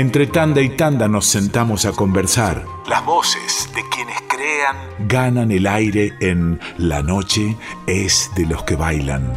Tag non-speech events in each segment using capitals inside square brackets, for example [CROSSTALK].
Entre tanda y tanda nos sentamos a conversar. Las voces de quienes crean ganan el aire en La noche es de los que bailan.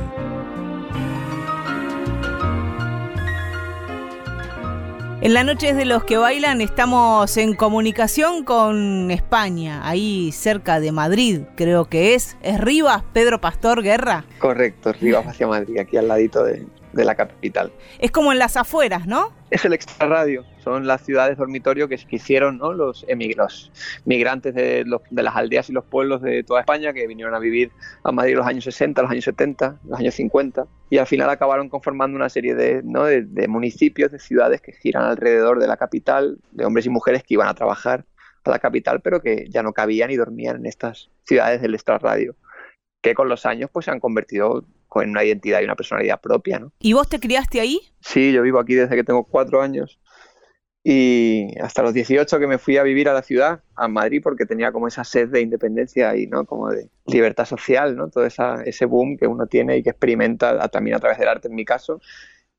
En la noche es de los que bailan estamos en comunicación con España, ahí cerca de Madrid, creo que es. ¿Es Rivas, Pedro Pastor Guerra? Correcto, Rivas hacia Madrid, aquí al ladito de, de la capital. Es como en las afueras, ¿no? Es el extrarradio, son las ciudades dormitorio que, hicieron ¿no? los, emigros, migrantes de, de, las aldeas y los pueblos de toda España que vinieron a vivir a Madrid en los años 60, los años 70, los años 50 y al final acabaron conformando una serie de, ¿no? de, de municipios, de ciudades que giran alrededor de la capital, de hombres y mujeres que iban a trabajar a la capital pero que ya no cabían y dormían en estas ciudades del extrarradio que con los años pues se han convertido en una identidad y una personalidad propia. ¿no? ¿Y vos te criaste ahí? Sí, yo vivo aquí desde que tengo cuatro años y hasta los 18 que me fui a vivir a la ciudad, a Madrid, porque tenía como esa sed de independencia y no como de libertad social, ¿no? todo esa, ese boom que uno tiene y que experimenta también a través del arte en mi caso.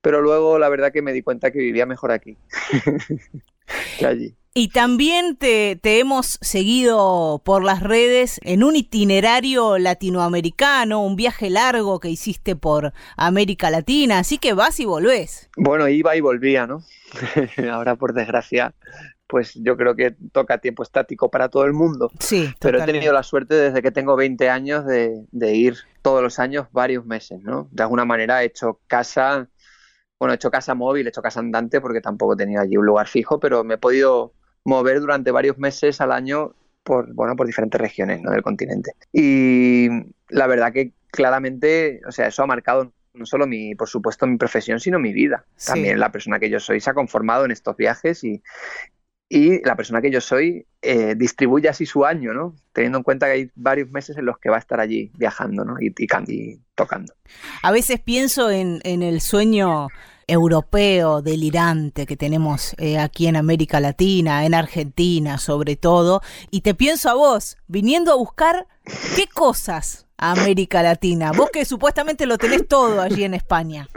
Pero luego la verdad que me di cuenta que vivía mejor aquí [LAUGHS] que allí. Y también te, hemos seguido por las redes en un itinerario latinoamericano, un viaje largo que hiciste por América Latina, así que vas y volvés. Bueno, iba y volvía, ¿no? [LAUGHS] Ahora, por desgracia, pues yo creo que toca tiempo estático para todo el mundo. Sí. Pero he tenido la suerte desde que tengo 20 años de, de ir todos los años varios meses, ¿no? De alguna manera he hecho casa bueno, he hecho casa móvil, he hecho casa andante porque tampoco tenía allí un lugar fijo, pero me he podido mover durante varios meses al año por, bueno, por diferentes regiones ¿no? del continente. Y la verdad que claramente, o sea, eso ha marcado no solo mi, por supuesto, mi profesión, sino mi vida. También la persona que yo soy se ha conformado en estos viajes y, y la persona que yo soy eh, distribuye así su año, ¿no? Teniendo en cuenta que hay varios meses en los que va a estar allí viajando, ¿no? Y, y, y tocando. A veces pienso en, en el sueño europeo delirante que tenemos eh, aquí en América Latina, en Argentina sobre todo, y te pienso a vos, viniendo a buscar qué cosas a América Latina, vos que supuestamente lo tenés todo allí en España.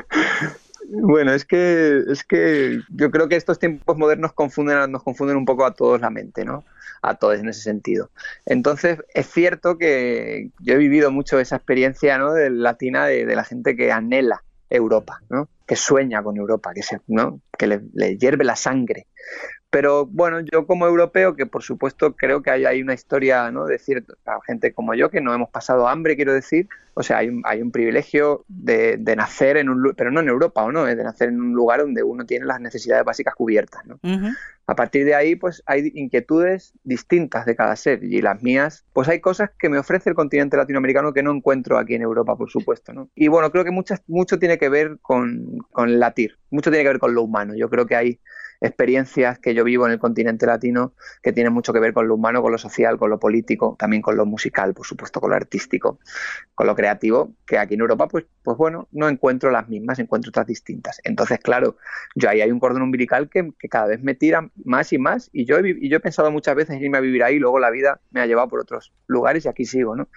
Bueno, es que, es que yo creo que estos tiempos modernos confunden, nos confunden un poco a todos la mente, ¿no? A todos en ese sentido. Entonces, es cierto que yo he vivido mucho esa experiencia ¿no? de latina de, de la gente que anhela Europa, ¿no? que sueña con Europa, que, se, ¿no? que le, le, hierve la sangre. Pero bueno, yo como europeo, que por supuesto creo que hay, hay una historia ¿no? de cierta gente como yo, que no hemos pasado hambre, quiero decir, o sea, hay un, hay un privilegio de, de, nacer en un pero no en Europa o no, es de nacer en un lugar donde uno tiene las necesidades básicas cubiertas. ¿no? Uh -huh. A partir de ahí, pues hay inquietudes distintas de cada ser y las mías, pues hay cosas que me ofrece el continente latinoamericano que no encuentro aquí en Europa, por supuesto. ¿no? Y bueno, creo que muchas, mucho tiene que ver con, con latir, mucho tiene que ver con lo humano. Yo creo que hay experiencias que yo vivo en el continente latino que tienen mucho que ver con lo humano, con lo social, con lo político, también con lo musical, por supuesto, con lo artístico, con lo creativo, que aquí en Europa, pues, pues bueno, no encuentro las mismas, encuentro otras distintas. Entonces, claro, yo ahí hay un cordón umbilical que, que cada vez me tira más y más, y yo, he, y yo he pensado muchas veces en irme a vivir ahí, y luego la vida me ha llevado por otros lugares y aquí sigo, ¿no?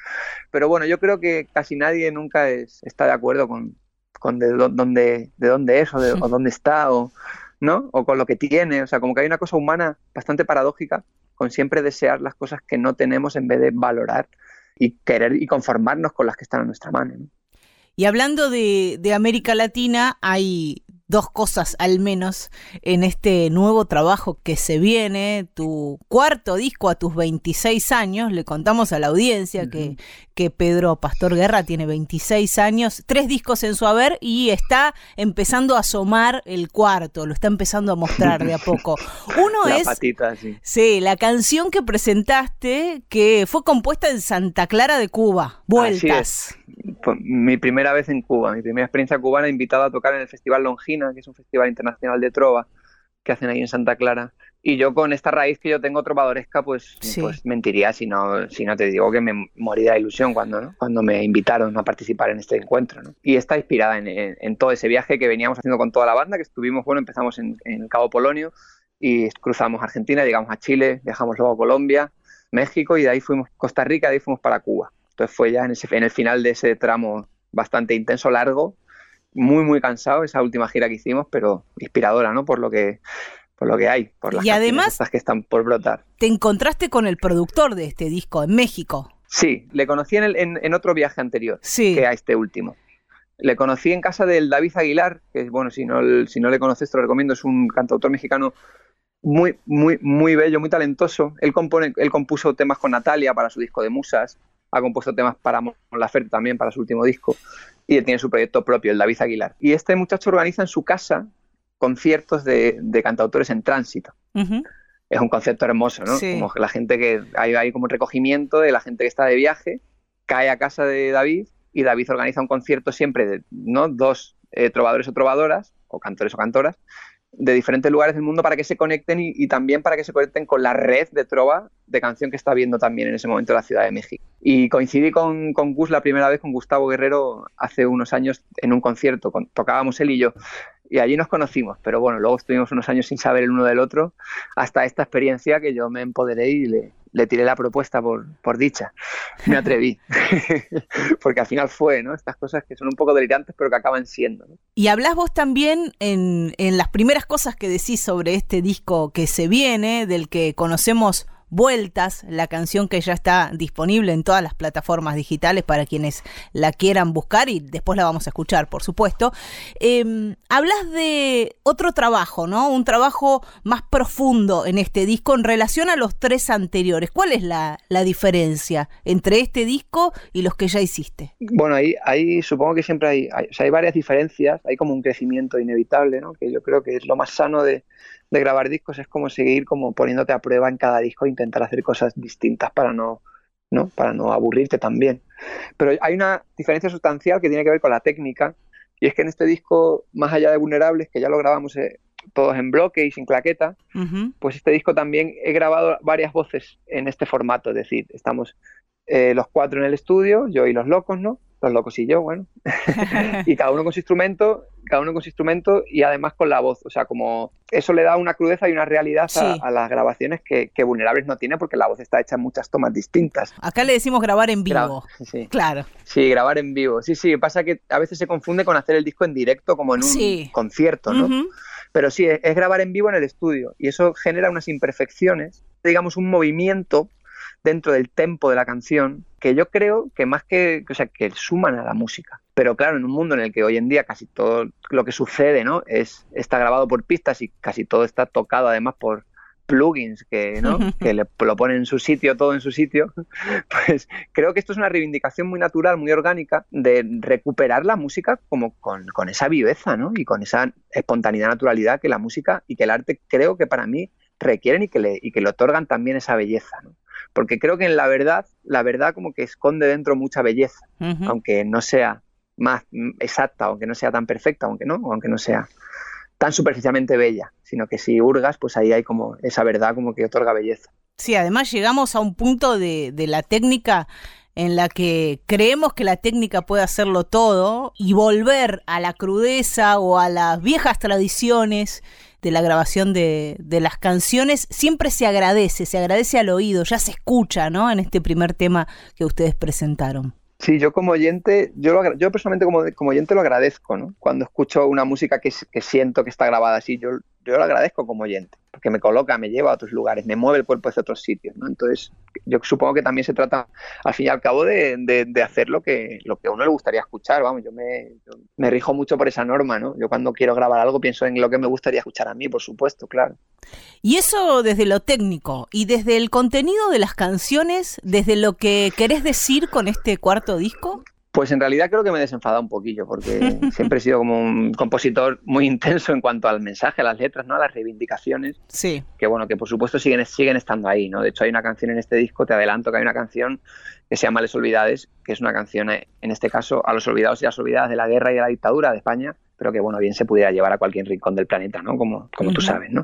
Pero bueno, yo creo que casi nadie nunca es, está de acuerdo con, con de dónde, de dónde es o, de, o dónde está o ¿no? O con lo que tiene, o sea, como que hay una cosa humana bastante paradójica con siempre desear las cosas que no tenemos en vez de valorar y querer y conformarnos con las que están a nuestra mano. ¿no? Y hablando de, de América Latina, hay dos cosas al menos en este nuevo trabajo que se viene, tu cuarto disco a tus 26 años, le contamos a la audiencia uh -huh. que, que Pedro Pastor Guerra tiene 26 años, tres discos en su haber y está empezando a asomar el cuarto, lo está empezando a mostrar de a poco. [LAUGHS] Uno la es patita, sí. sí, la canción que presentaste que fue compuesta en Santa Clara de Cuba, Vueltas. Fue mi primera vez en Cuba, mi primera experiencia cubana, invitado a tocar en el Festival Que es un festival internacional de trova que hacen ahí en Santa Clara. Y yo con esta raíz que yo tengo trovadoresca, pues, sí. pues mentiría si no, si no te digo que me moría de ilusión cuando, ¿no? cuando me invitaron a participar en este encuentro. ¿no? Y está inspirada en, en, en, todo ese viaje que veníamos haciendo con toda la banda, que estuvimos, bueno, empezamos en, en Cabo Polonio y cruzamos Argentina, llegamos a Chile, viajamos luego a Colombia, México y de ahí fuimos a Costa Rica, de ahí fuimos para Cuba. Entonces fue ya en, ese, en el final de ese tramo bastante intenso, largo, muy, muy cansado esa última gira que hicimos, pero inspiradora, ¿no? Por lo que por lo que hay, por las y además que están por brotar. Te encontraste con el productor de este disco en México. Sí, le conocí en, en, otro viaje anterior que a este último. Le conocí en casa del David Aguilar, que bueno, si no, si no le conoces te lo recomiendo, es un cantautor mexicano muy, muy, muy bello, muy talentoso. Él, compone, él compuso temas con Natalia para su disco de Musas, ha compuesto temas para Mon Laferte también para su último disco, y él tiene su proyecto propio, el David Aguilar. Y este muchacho organiza en su casa conciertos de, cantautores en tránsito. Es un concepto hermoso, ¿no? Como la gente que hay, hay como un recogimiento de la gente que está de viaje, cae a casa de David y David organiza un concierto siempre de ¿no? dos eh, trovadores o trovadoras, o cantores o cantoras, de diferentes lugares del mundo para que se conecten y, también para que se conecten con la red de trova de canción que está viendo también en ese momento la Ciudad de México. Y coincidí con, con Gus la primera vez, con Gustavo Guerrero, hace unos años en un concierto, tocábamos él y yo, y allí nos conocimos, pero bueno, luego estuvimos unos años sin saber el uno del otro, hasta esta experiencia que yo me empoderé y le, le tiré la propuesta por, por dicha. Me atreví. [LAUGHS] Porque al final fue, ¿no? Estas cosas que son un poco delirantes, pero que acaban siendo. Y hablas vos también en, en las primeras cosas que decís sobre este disco que se viene, del que conocemos Vueltas, la canción que ya está disponible en todas las plataformas digitales para quienes la quieran buscar y después la vamos a escuchar, por supuesto. Em, hablas de otro trabajo, ¿no? Un trabajo más profundo en este disco en relación a los tres anteriores. ¿Cuál es la, diferencia entre este disco y los que ya hiciste? Bueno, ahí, supongo que siempre hay, hay, hay varias diferencias, hay como un crecimiento inevitable, ¿no? Que yo creo que es lo más sano de de grabar discos es como seguir como poniéndote a prueba en cada disco e intentar hacer cosas distintas para no, ¿no? para no aburrirte también. Pero hay una diferencia sustancial que tiene que ver con la técnica y es que en este disco, más allá de Vulnerables, que ya lo grabamos eh, todos en bloque y sin claqueta, pues este disco también he grabado varias voces en este formato, es decir, estamos eh, los cuatro en el estudio, yo y los locos, ¿no? Los locos y yo, bueno, [LAUGHS] y cada uno con su instrumento, cada uno con su instrumento y además con la voz, o sea, como eso le da una crudeza y una realidad a, las grabaciones que, Vulnerables no tiene porque la voz está hecha en muchas tomas distintas. Acá le decimos grabar en vivo. sí. Claro. Sí, grabar en vivo. Sí, sí, pasa que a veces se confunde con hacer el disco en directo como en un concierto, ¿no? Pero sí, es grabar en vivo en el estudio y eso genera unas imperfecciones, digamos un movimiento dentro del tempo de la canción que yo creo que más que, o sea, que suman a la música. Pero claro, en un mundo en el que hoy en día casi todo lo que sucede, ¿no? Es, está grabado por pistas y casi todo está tocado además por plugins que, ¿no? [LAUGHS] que le, lo ponen en su sitio, todo en su sitio, [LAUGHS] pues creo que esto es una reivindicación muy natural, muy orgánica de recuperar la música como con, con esa viveza, ¿no? Y con esa espontaneidad, naturalidad que la música y que el arte creo que para mí requieren y que le, y que le otorgan también esa belleza, ¿no? Porque creo que en la verdad, la verdad como que esconde dentro mucha belleza, aunque no sea más exacta, aunque no sea tan perfecta, aunque no, aunque no sea tan superficialmente bella, sino que si hurgas, pues ahí hay como esa verdad como que otorga belleza. Sí, además llegamos a un punto de, de la técnica en la que creemos que la técnica puede hacerlo todo y volver a la crudeza o a las viejas tradiciones de la grabación de, de, las canciones, siempre se agradece, se agradece al oído, ya se escucha, ¿no? En este primer tema que ustedes presentaron. Sí, yo como oyente, yo, yo personalmente como, como oyente lo agradezco, ¿no? Cuando escucho una música que, que siento que está grabada así, yo, yo lo agradezco como oyente, porque me coloca, me lleva a otros lugares, me mueve el cuerpo hacia otros sitios, ¿no? Entonces, yo supongo que también se trata, al fin y al cabo, de, de, hacer lo que, lo que a uno le gustaría escuchar, vamos, yo me, me rijo mucho por esa norma, ¿no? Yo cuando quiero grabar algo pienso en lo que me gustaría escuchar a mí, por supuesto, claro. Y eso desde lo técnico y desde el contenido de las canciones, desde lo que querés decir con este cuarto disco. Pues en realidad creo que me he desenfadado un poquillo, porque [LAUGHS] siempre he sido como un compositor muy intenso en cuanto al mensaje, a las letras, ¿no? a las reivindicaciones. Sí. Que bueno, que por supuesto siguen, siguen estando ahí, ¿no? De hecho, hay una canción en este disco, te adelanto que hay una canción que se llama Les Olvidades, que es una canción, eh, en este caso, a los olvidados y las olvidadas de la guerra y de la dictadura de España, pero que bueno, bien se pudiera llevar a cualquier rincón del planeta, ¿no? Como, como tú sabes, ¿no?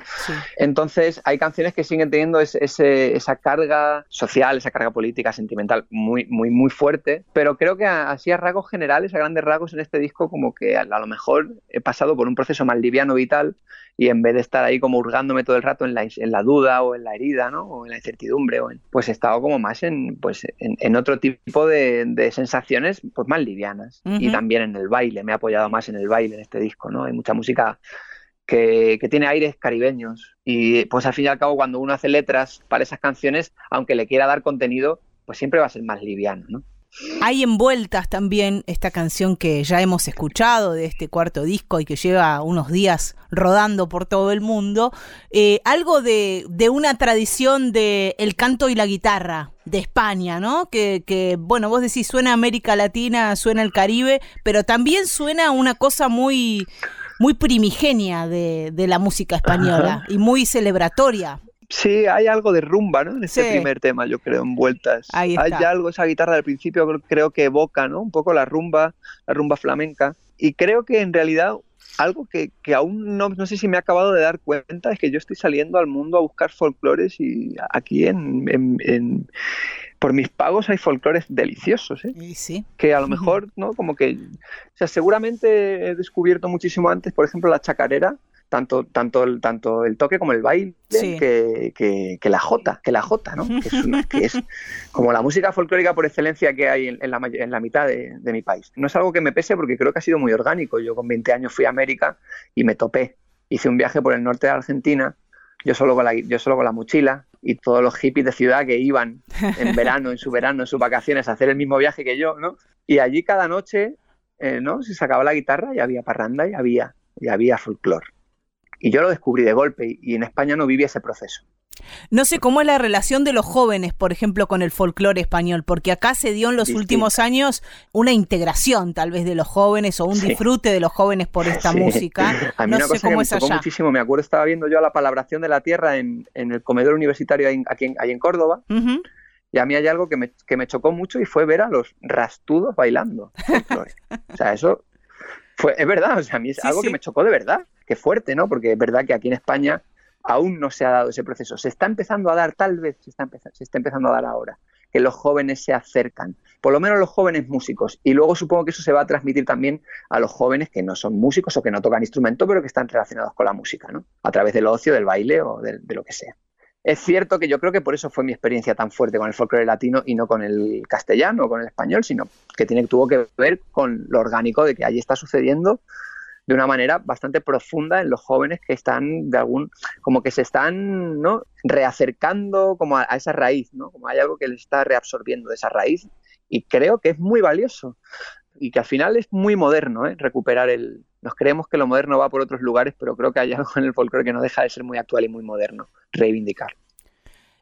Entonces, hay canciones que siguen teniendo ese, esa carga social, esa carga política, sentimental muy, muy, muy fuerte, pero creo que así a rasgos generales, a grandes rasgos en este disco, como que a, lo mejor he pasado por un proceso más liviano vital y en vez de estar ahí como hurgándome todo el rato en la, en la duda o en la herida, ¿no? O en la incertidumbre, o pues he estado como más en, pues, en, otro tipo de, sensaciones pues más livianas y también en el baile, me he apoyado más en el baile este disco, ¿no? Hay mucha música que, tiene aires caribeños. Y pues al fin y al cabo, cuando uno hace letras para esas canciones, aunque le quiera dar contenido, pues siempre va a ser más liviano, ¿no? Hay envueltas también esta canción que ya hemos escuchado de este cuarto disco y que lleva unos días rodando por todo el mundo, eh, algo de, una tradición de el canto y la guitarra de España, ¿no? Que, que, bueno, vos decís suena América Latina, suena el Caribe, pero también suena una cosa muy muy primigenia de, la música española y muy celebratoria. Sí, hay algo de rumba, ¿no? En este primer tema, yo creo, envueltas. Hay algo, esa guitarra del principio creo que evoca, ¿no? Un poco la rumba, la rumba flamenca. Y creo que en realidad algo que, aún no, no sé si me he acabado de dar cuenta es que yo estoy saliendo al mundo a buscar folclores y aquí en, por mis pagos hay folclores deliciosos, ¿eh? sí. Que a lo mejor, ¿no? Como que, o sea, seguramente he descubierto muchísimo antes, por ejemplo, la chacarera, tanto, tanto, el, tanto el toque como el baile que, que, la jota, que la jota, ¿no? Que es, como la música folclórica por excelencia que hay en, la, en la, mitad de, de, mi país. No es algo que me pese porque creo que ha sido muy orgánico. Yo con 20 años fui a América y me topé. Hice un viaje por el norte de Argentina, yo solo con la, yo solo con la mochila y todos los hippies de ciudad que iban en verano, en su verano, en sus vacaciones a hacer el mismo viaje que yo, ¿no? Y allí cada noche, eh, ¿no? Se sacaba la guitarra y había parranda y había, y había folclore. Y yo lo descubrí de golpe y en España no viví ese proceso. No sé cómo es la relación de los jóvenes, por ejemplo, con el folclore español, porque acá se dio en los últimos años una integración tal vez de los jóvenes o un disfrute de los jóvenes por esta música. [LAUGHS] A mí no una sé cosa cómo que me es muchísimo, me acuerdo estaba viendo yo la palabración de la tierra en, el comedor universitario aquí en, en Córdoba. Y a mí hay algo que me, que me, chocó mucho y fue ver a los rastudos bailando. [LAUGHS] o sea, eso fue, es verdad, o sea, a mí es algo que me chocó de verdad. Qué fuerte, ¿no? Porque es verdad que aquí en España aún no se ha dado ese proceso. Se está empezando a dar, tal vez se está, empezando, a dar ahora, que los jóvenes se acercan, por lo menos los jóvenes músicos. Y luego supongo que eso se va a transmitir también a los jóvenes que no son músicos o que no tocan instrumento, pero que están relacionados con la música, ¿no? A través del ocio, del baile o de, lo que sea. Es cierto que yo creo que por eso fue mi experiencia tan fuerte con el folclore latino y no con el castellano o con el español, sino que tiene, tuvo que ver con lo orgánico de que allí está sucediendo de una manera bastante profunda en los jóvenes que están de algún, como que se están ¿no? reacercando como a, esa raíz, ¿no? como hay algo que les está reabsorbiendo de esa raíz y creo que es muy valioso y que al final es muy moderno ¿eh? recuperar el... Nos creemos que lo moderno va por otros lugares, pero creo que hay algo en el folclore que no deja de ser muy actual y muy moderno, reivindicar.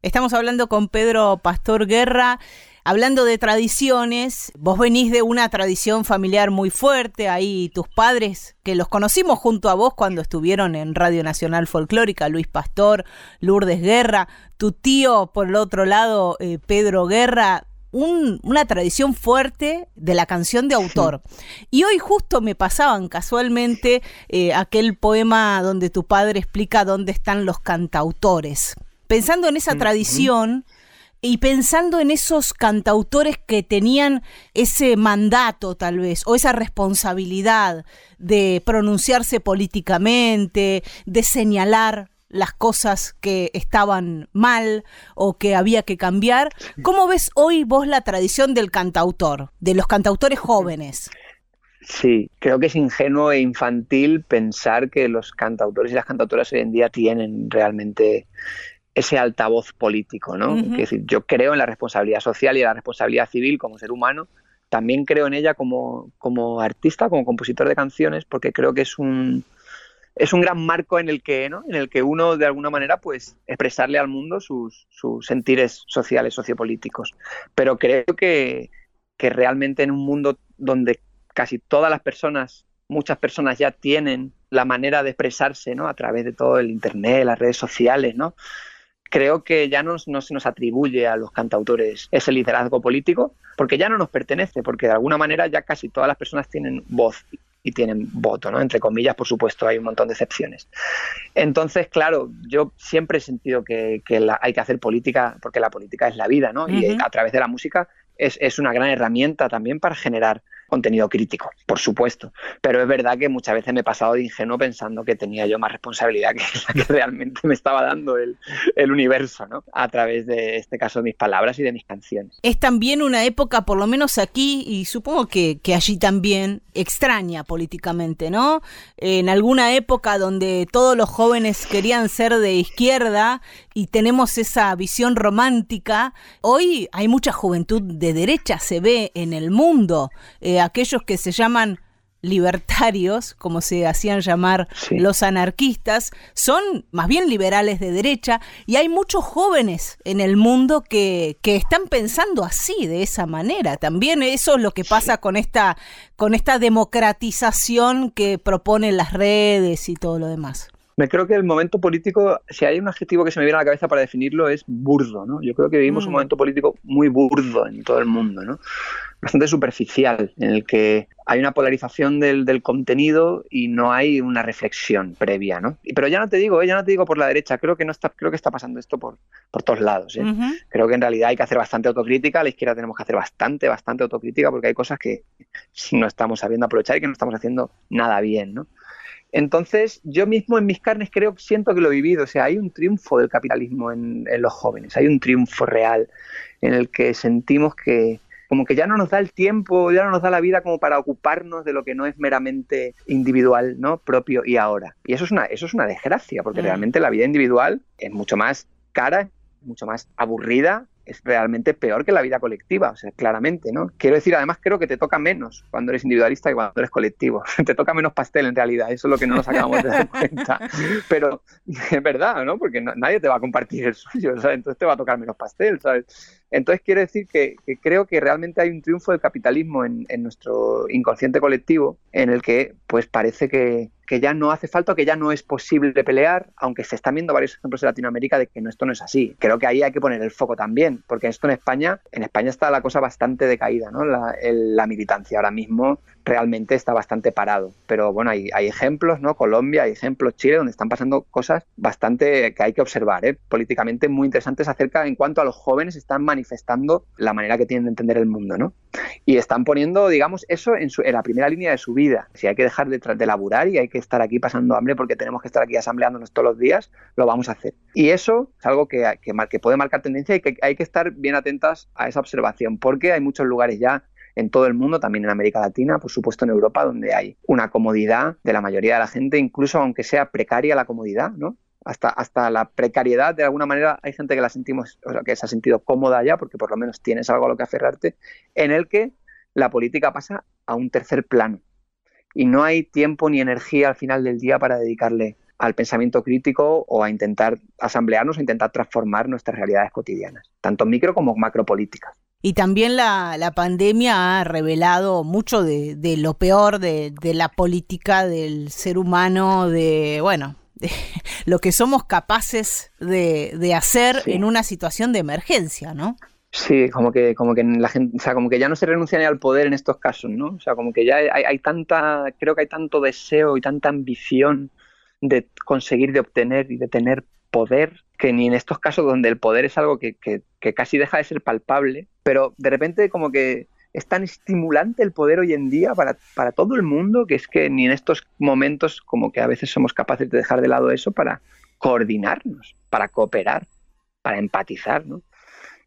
Estamos hablando con Pedro Pastor Guerra. Hablando de tradiciones, vos venís de una tradición familiar muy fuerte, ahí tus padres, que los conocimos junto a vos cuando estuvieron en Radio Nacional Folclórica, Luis Pastor, Lourdes Guerra, tu tío por el otro lado, eh, Pedro Guerra, una tradición fuerte de la canción de autor. Y hoy justo me pasaban casualmente eh, aquel poema donde tu padre explica dónde están los cantautores. Pensando en esa tradición, y pensando en esos cantautores que tenían ese mandato tal vez, o esa responsabilidad de pronunciarse políticamente, de señalar las cosas que estaban mal o que había que cambiar. ¿Cómo ves hoy vos la tradición del cantautor, de los cantautores jóvenes? Sí, creo que es ingenuo e infantil pensar que los cantautores y las cantautoras hoy en día tienen realmente ese altavoz político, ¿no? Es decir, yo creo en la responsabilidad social y en la responsabilidad civil como ser humano. También creo en ella como, como artista, como compositor de canciones, porque creo que es un, es un gran marco en el que, ¿no? En el que uno, de alguna manera, pues, expresarle al mundo sus, sus sentires sociales, sociopolíticos. Pero creo que, que realmente en un mundo donde casi todas las personas, muchas personas ya tienen la manera de expresarse, ¿no? A través de todo el internet, las redes sociales, ¿no? Creo que ya no, se nos atribuye a los cantautores ese liderazgo político, porque ya no nos pertenece, porque de alguna manera ya casi todas las personas tienen voz y tienen voto, ¿no? Entre comillas, por supuesto, hay un montón de excepciones. Entonces, claro, yo siempre he sentido que, hay que hacer política, porque la política es la vida, ¿no? Y a través de la música es, es, una gran herramienta también para generar contenido crítico, por supuesto. Pero es verdad que muchas veces me he pasado de ingenuo pensando que tenía yo más responsabilidad que [LAUGHS] la que realmente me estaba dando el, el universo, ¿no? A través de este caso de mis palabras y de mis canciones. Es también una época, por lo menos aquí, y supongo que, que allí también, extraña políticamente, ¿no? En alguna época donde todos los jóvenes querían ser de izquierda y tenemos esa visión romántica, hoy hay mucha juventud de derecha, se ve en el mundo. Eh, aquellos que se llaman libertarios, como se hacían llamar los anarquistas, son más bien liberales de derecha y hay muchos jóvenes en el mundo que, que están pensando así, de esa manera. También eso es lo que pasa con esta, con esta democratización que proponen las redes y todo lo demás. Me creo que el momento político, si hay un adjetivo que se me viene a la cabeza para definirlo, es burdo, ¿no? Yo creo que vivimos un mm. momento político muy burdo en todo el mundo, ¿no? Bastante superficial, en el que hay una polarización del, del contenido y no hay una reflexión previa, ¿no? Pero ya no te digo, ¿eh? ya no te digo por la derecha, creo que no está, creo que está pasando esto por, por todos lados. ¿eh? Creo que en realidad hay que hacer bastante autocrítica, a la izquierda tenemos que hacer bastante, bastante autocrítica, porque hay cosas que no estamos sabiendo aprovechar y que no estamos haciendo nada bien, ¿no? Entonces, yo mismo en mis carnes creo, siento que lo he vivido. O sea, hay un triunfo del capitalismo en, los jóvenes, hay un triunfo real en el que sentimos que, como que ya no nos da el tiempo, ya no nos da la vida como para ocuparnos de lo que no es meramente individual, ¿no? propio y ahora. Y eso es una, eso es una desgracia, porque mm. realmente la vida individual es mucho más cara, mucho más aburrida es realmente peor que la vida colectiva, o sea, claramente, ¿no? Quiero decir, además creo que te toca menos cuando eres individualista que cuando eres colectivo. [LAUGHS] te toca menos pastel en realidad, eso es lo que no nos acabamos de dar cuenta. [LAUGHS] Pero es verdad, ¿no? Porque nadie te va a compartir el suyo, ¿sabes? Entonces te va a tocar menos pastel, ¿sabes? Entonces quiero decir que, creo que realmente hay un triunfo del capitalismo en, nuestro inconsciente colectivo en el que pues parece que, que ya no hace falta, que ya no es posible pelear, aunque se están viendo varios ejemplos en Latinoamérica de que no, esto no es así. Creo que ahí hay que poner el foco también, porque esto en España, en España está la cosa bastante decaída, ¿no? La, la militancia ahora mismo realmente está bastante parado. Pero bueno, hay, hay, ejemplos, ¿no? Colombia, hay ejemplos, Chile, donde están pasando cosas bastante que hay que observar, ¿eh? políticamente muy interesantes acerca en cuanto a los jóvenes están manifestando la manera que tienen de entender el mundo, ¿no? Y están poniendo, digamos, eso en, la primera línea de su vida. Si hay que dejar de, de y hay que estar aquí pasando hambre porque tenemos que estar aquí asambleándonos todos los días, lo vamos a hacer. Y eso es algo que, que, que puede marcar tendencia y que hay que estar bien atentas a esa observación, porque hay muchos lugares ya en todo el mundo, también en América Latina, por supuesto en Europa, donde hay una comodidad de la mayoría de la gente, incluso aunque sea precaria la comodidad, ¿no? Hasta, hasta la precariedad, de alguna manera, hay gente que la sentimos, o sea, que se ha sentido cómoda ya, porque por lo menos tienes algo a lo que aferrarte, en el que la política pasa a un tercer plano. Y no hay tiempo ni energía al final del día para dedicarle al pensamiento crítico o a intentar asamblearnos, a intentar transformar nuestras realidades cotidianas, tanto micro como macropolíticas. Y también la, la pandemia ha revelado mucho de, de lo peor de, de, la política, del ser humano, de, bueno, de [LAUGHS] lo que somos capaces de, de hacer en una situación de emergencia, ¿no? Sí, como que, como que la gente, o sea, como que ya no se renuncia ni al poder en estos casos, ¿no? O sea, como que ya hay, hay tanta, creo que hay tanto deseo y tanta ambición de conseguir, de obtener y de tener poder, que ni en estos casos donde el poder es algo que, casi deja de ser palpable, pero de repente como que es tan estimulante el poder hoy en día para, para, todo el mundo que es que ni en estos momentos como que a veces somos capaces de dejar de lado eso para coordinarnos, para cooperar, para empatizar, ¿no?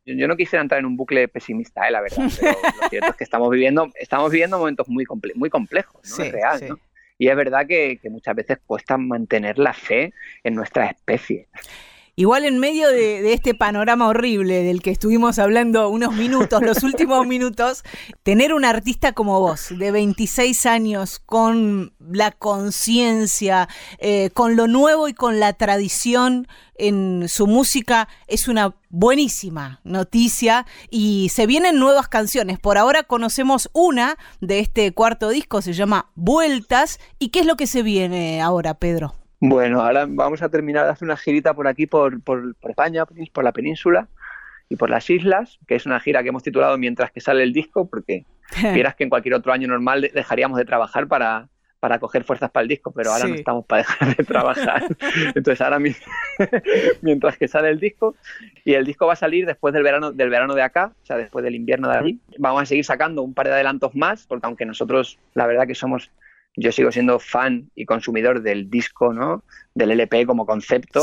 Yo, no quisiera entrar en un bucle pesimista, ¿eh? la verdad, [LAUGHS] pero lo cierto es que estamos viviendo, estamos viviendo momentos muy, muy complejos, ¿no? es real, ¿no? Y es verdad que, muchas veces cuesta mantener la fe en nuestra especie. Igual en medio de, este panorama horrible del que estuvimos hablando unos minutos, los últimos [LAUGHS] minutos, tener un artista como vos, de 26 años, con la conciencia, eh, con lo nuevo y con la tradición en su música, es una buenísima noticia y se vienen nuevas canciones. Por ahora conocemos una de este cuarto disco, se llama Vueltas. ¿Y qué es lo que se viene ahora, Pedro? Bueno, ahora vamos a terminar de hacer una girita por aquí, por, por, España, por la península y por las islas, que es una gira que hemos titulado Mientras que sale el disco, porque [LAUGHS] vieras que en cualquier otro año normal dejaríamos de trabajar para, para coger fuerzas para el disco, pero ahora no estamos para dejar de trabajar. [LAUGHS] Entonces ahora [LAUGHS] mientras que sale el disco y el disco va a salir después del verano del verano de acá, o sea, después del invierno de allí, vamos a seguir sacando un par de adelantos más, porque aunque nosotros la verdad que somos yo sigo siendo fan y consumidor del disco, ¿no? Del LP como concepto.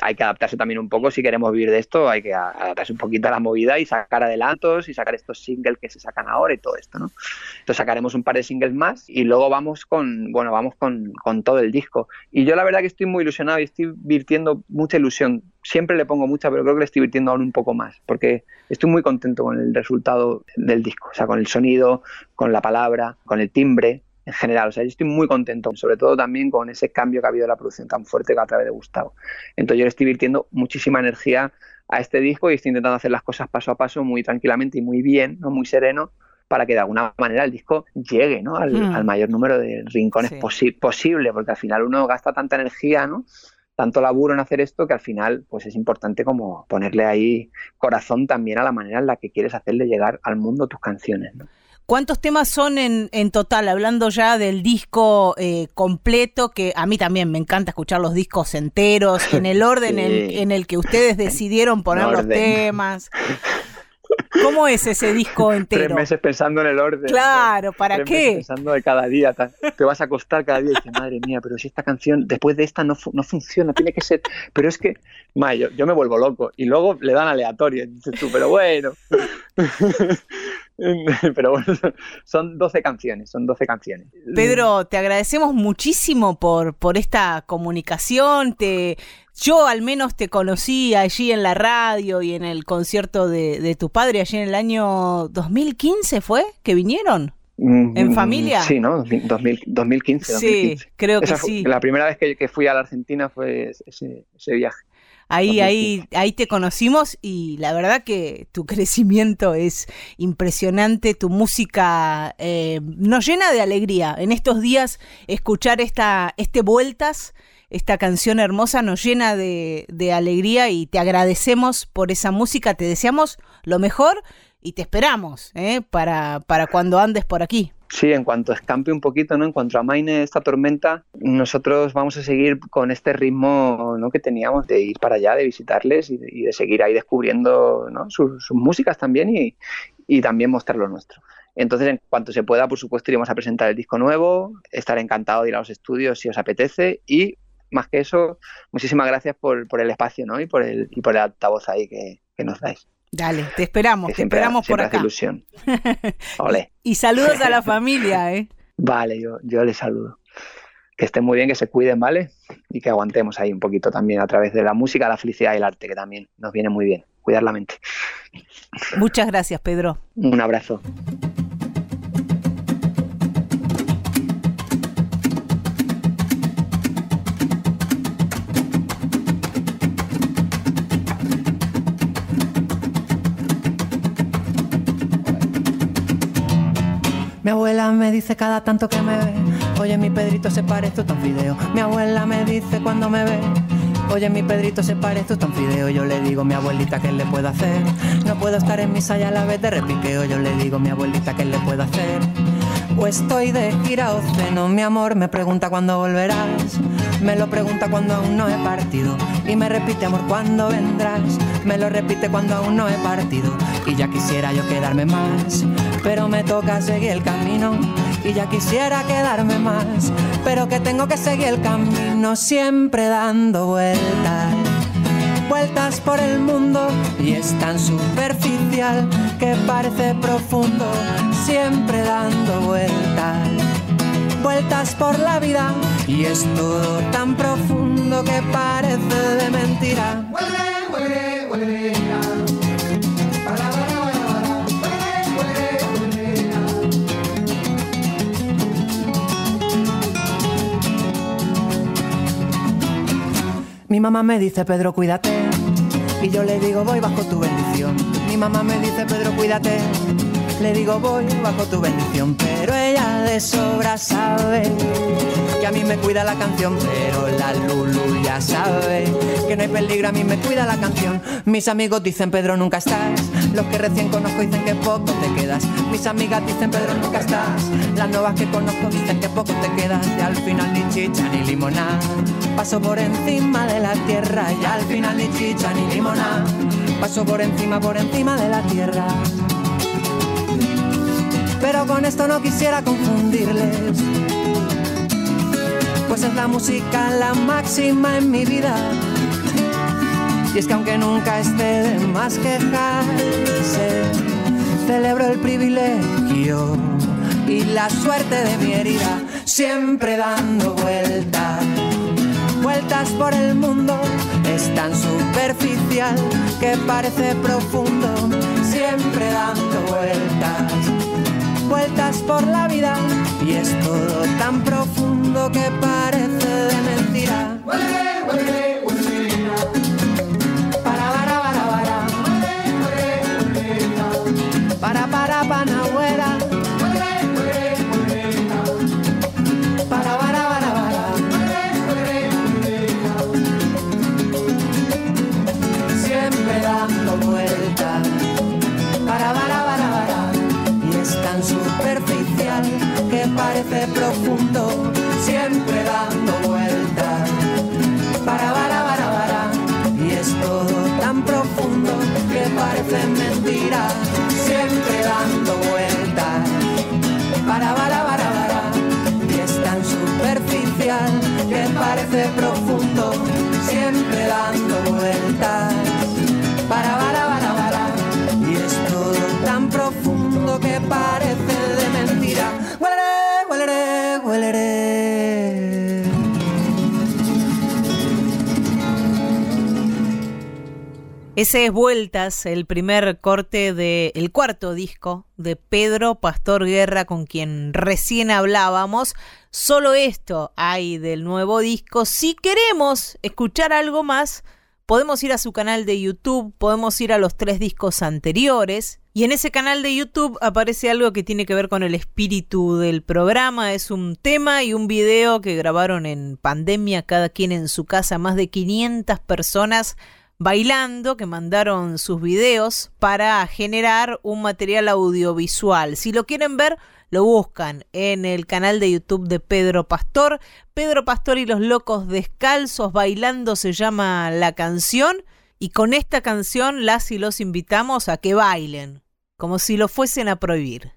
Hay que adaptarse también un poco si queremos vivir de esto, hay que adaptarse un poquito a la movida y sacar adelantos y sacar estos singles que se sacan ahora y todo esto, ¿no? Entonces sacaremos un par de singles más y luego vamos con, bueno, vamos con, con todo el disco. Y yo la verdad que estoy muy ilusionado y estoy virtiendo mucha ilusión. Siempre le pongo mucha, pero creo que le estoy virtiendo aún un poco más, porque estoy muy contento con el resultado del disco, o sea, con el sonido, con la palabra, con el timbre en general. O sea, yo estoy muy contento, sobre todo también con ese cambio que ha habido de la producción tan fuerte a través de Gustavo. Entonces yo le estoy virtiendo muchísima energía a este disco y estoy intentando hacer las cosas paso a paso muy tranquilamente y muy bien, ¿no? muy sereno, para que de alguna manera el disco llegue ¿no? al, hmm. mayor número de rincones posible, porque al final uno gasta tanta energía, ¿no? tanto laburo en hacer esto que al final pues es importante como ponerle ahí corazón también a la manera en la que quieres hacerle llegar al mundo tus canciones. ¿no? ¿Cuántos temas son en, en total? Hablando ya del disco eh, completo, que a mí también me encanta escuchar los discos enteros, en el [LAUGHS] orden en, el que ustedes decidieron poner los temas. [LAUGHS] ¿Cómo es ese disco entero? Tres meses pensando en el orden. Claro, ¿para Tres qué? Meses pensando de cada día. Te vas a acostar cada día y dices, madre mía, pero si esta canción después de esta no, no funciona, tiene que ser. Pero es que, ma, yo, me vuelvo loco. Y luego le dan aleatorio. dices tú, pero bueno. [LAUGHS] [LAUGHS] Pero bueno, son 12 canciones, son 12 canciones. Pedro, te agradecemos muchísimo por, por esta comunicación. Te, yo al menos te conocí allí en la radio y en el concierto de, tu padre, allí en el año 2015 fue que vinieron. Mm, ¿En familia? Sí, ¿no? 2015. Sí, creo que sí. La primera vez que, fui a la Argentina fue ese viaje. Ahí, ahí, ahí te conocimos y la verdad que tu [LAUGHS] crecimiento es impresionante, tu música eh, nos llena de alegría. En estos días escuchar esta, este Vueltas, esta canción hermosa nos llena de, de alegría y te agradecemos por esa música, te deseamos lo mejor y te esperamos ¿eh? para, para cuando andes por aquí. Sí, en cuanto escampe un poquito, ¿no? En cuanto amaine esta tormenta, nosotros vamos a seguir con este ritmo ¿no? que teníamos de ir para allá, de visitarles y de, seguir ahí descubriendo ¿no? sus, músicas también y, también mostrar lo nuestro. Entonces, en cuanto se pueda, por supuesto, iremos a presentar el disco nuevo, estar encantado de ir a los estudios si os apetece y, más que eso, muchísimas gracias por, por el espacio ¿no? y, por el, y por el altavoz ahí que nos dais. Dale, te esperamos, te esperamos por acá. ilusión. [LAUGHS] y saludos a la [LAUGHS] familia, ¿eh? Vale, yo, yo les saludo. Que estén muy bien, que se cuiden, ¿vale? Y que aguantemos ahí un poquito también a través de la música, la felicidad y el arte, que también nos viene muy bien. Cuidar la mente. Muchas gracias, Pedro. Un abrazo. Me dice cada tanto que me ve, oye mi Pedrito se parece tan fideo. Mi abuela me dice cuando me ve, oye mi Pedrito se parece tan fideo. Yo le digo mi abuelita qué le puedo hacer. No puedo estar en misa y a la vez de repiqueo. Yo le digo mi abuelita qué le puedo hacer. O estoy de gira o ceno, mi amor me pregunta cuándo volverás. Me lo pregunta cuando aún no he partido. Y me repite, amor, ¿cuándo vendrás? Me lo repite cuando aún no he partido. Y ya quisiera yo quedarme más pero me toca seguir el camino y ya quisiera quedarme más, pero que tengo que seguir el camino siempre dando vueltas, vueltas por el mundo y es tan superficial que parece profundo, siempre dando vueltas, vueltas por la vida y es todo tan profundo que parece de mentira. Mi mamá me dice, Pedro, cuídate. Y yo le digo, voy bajo tu bendición. Mi mamá me dice, Pedro, cuídate. Le digo voy bajo tu bendición, pero ella de sobra sabe que a mí me cuida la canción, pero la Lulu ya sabe que no hay peligro, a mí me cuida la canción. Mis amigos dicen Pedro nunca estás, los que recién conozco dicen que poco te quedas. Mis amigas dicen Pedro nunca estás, las nuevas que conozco dicen que poco te quedas. Y al final ni chicha ni limonada, paso por encima de la tierra y al final ni chicha ni limonada, paso por encima, por encima de la tierra. Pero con esto no quisiera confundirles. Pues es la música la máxima en mi vida. Y es que aunque nunca esté de más quejarse, celebro el privilegio y la suerte de mi herida, siempre dando vueltas, vueltas por el mundo, es tan superficial que parece profundo, siempre dando vueltas, vueltas por la vida, y es todo tan profundo que parece de mentira. Parece profundo. Siempre dando vueltas. Para, para, para, para. Y es todo tan profundo que parece de mentira. Huelere, huelere, huelere. Ese es Vueltas, el primer corte del cuarto disco de Pedro Pastor Guerra, con quien recién hablábamos. Solo esto hay del nuevo disco. Si queremos escuchar algo más, podemos ir a su canal de YouTube, podemos ir a los tres discos anteriores. Y en ese canal de YouTube aparece algo que tiene que ver con el espíritu del programa. Es un tema y un video que grabaron en pandemia, cada quien en su casa, más de 500 personas bailando, que mandaron sus videos para generar un material audiovisual. Si lo quieren ver, lo buscan en el canal de YouTube de Pedro Pastor. Pedro Pastor y los locos descalzos bailando se llama la canción. Y con esta canción las y los invitamos a que bailen, como si lo fuesen a prohibir.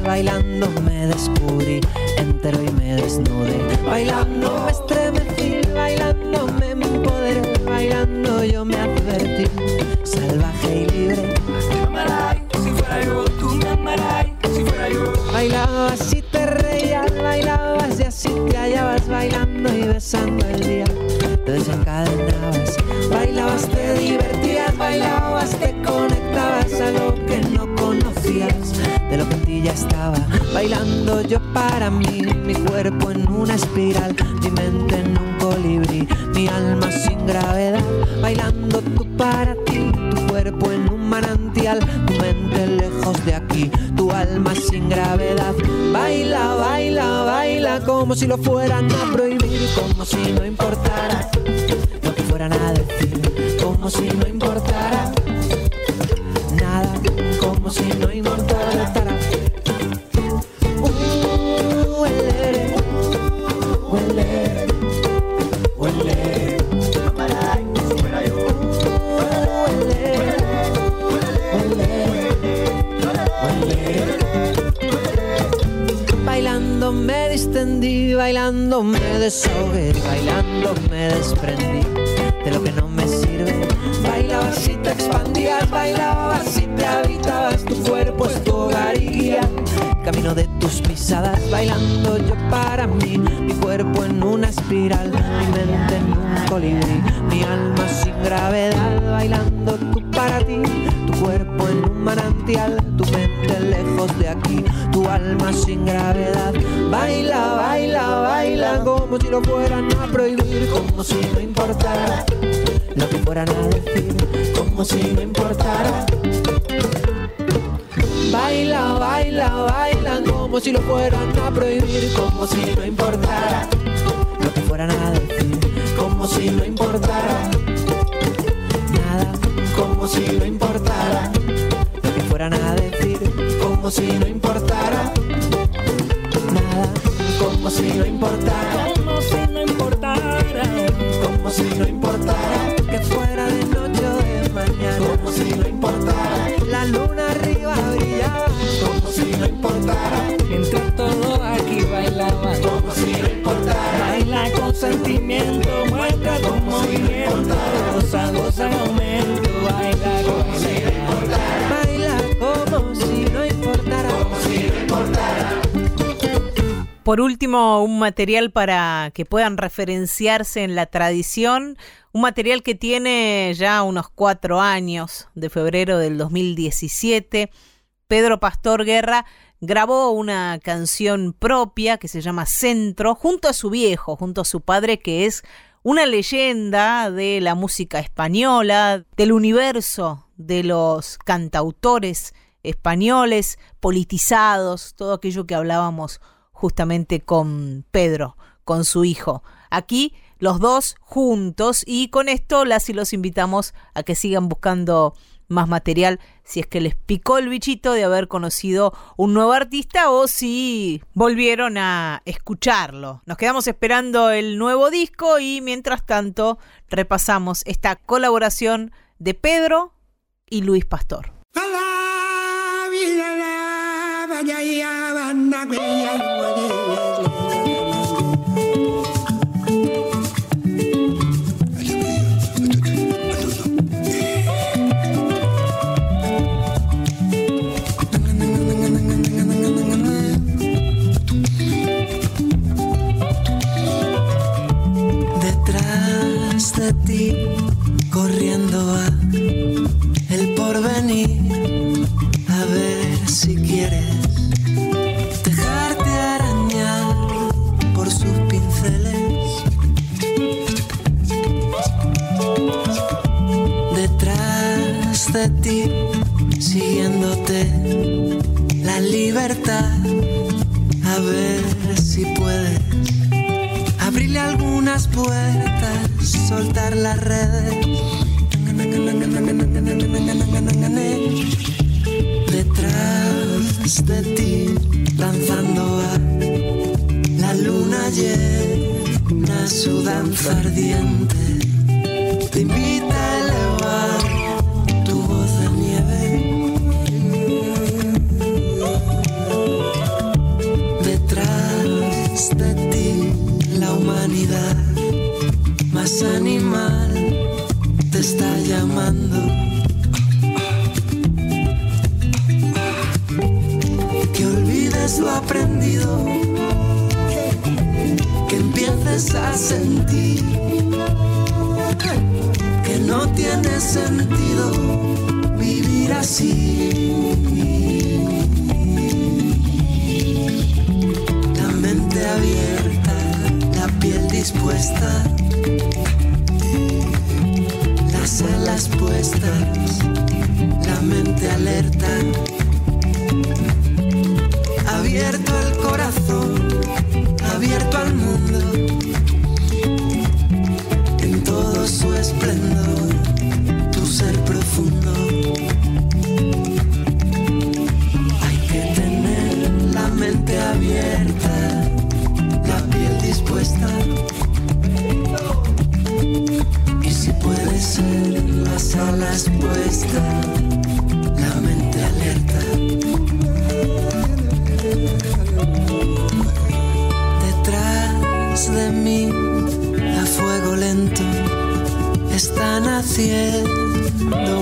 Bailando me descubrí entero y me desnudé. Bailando me estremecí, bailando me empoderé, bailando yo me advertí, salvaje y libre. Si fuera yo, tú si fuera yo. Bailabas y te reías, bailabas y así te hallabas bailando y besando el día. Te Bailando yo para mí, mi cuerpo en una espiral, mi mente en un colibrí, mi alma sin gravedad. Bailando tú para ti, tu cuerpo en un manantial, tu mente lejos de aquí, tu alma sin gravedad. Baila, baila, baila como si lo fueran a prohibir, como si no importara lo que fueran a decir, como si no importara bailando me desahogué, bailando me desprendí de lo que no me sirve. Bailabas y te expandías, bailabas y te habitabas, tu cuerpo es tu hogar camino de tus pisadas, bailando yo para mí, mi cuerpo en una espiral, mi mente en un colibrí, mi alma sin gravedad, bailando tú tu cuerpo en un manantial, tu mente lejos de aquí, tu alma sin gravedad, baila, baila, baila, como si lo fueran a prohibir, como si no importara lo que fueran a decir, como si no importara. Baila, baila, baila como si lo fueran a prohibir, como si no importara lo que fueran a decir, como si no importara como si no importara nada, como si no importara, Como si no importara. como si no importara Por último, un material para que puedan referenciarse en la tradición, un material que tiene ya unos cuatro años, de febrero del 2017. Pedro Pastor Guerra grabó una canción propia que se llama Centro, junto a su viejo, junto a su padre, que es una leyenda de la música española, del universo de los cantautores españoles, politizados, todo aquello que hablábamos justamente con Pedro, con su hijo. Aquí los dos juntos y con esto las y los invitamos a que sigan buscando más material si es que les picó el bichito de haber conocido un nuevo artista o si volvieron a escucharlo. Nos quedamos esperando el nuevo disco y mientras tanto repasamos esta colaboración de Pedro y Luis Pastor. Siguiéndote la libertad. A ver si puedes abrirle algunas puertas, soltar las redes. Detrás de ti, lanzando a la luna llena su danza ardiente. A sentir que no tiene sentido vivir así. La mente abierta, la piel dispuesta, las alas puestas, la mente alerta. Abierto el corazón, haciendo.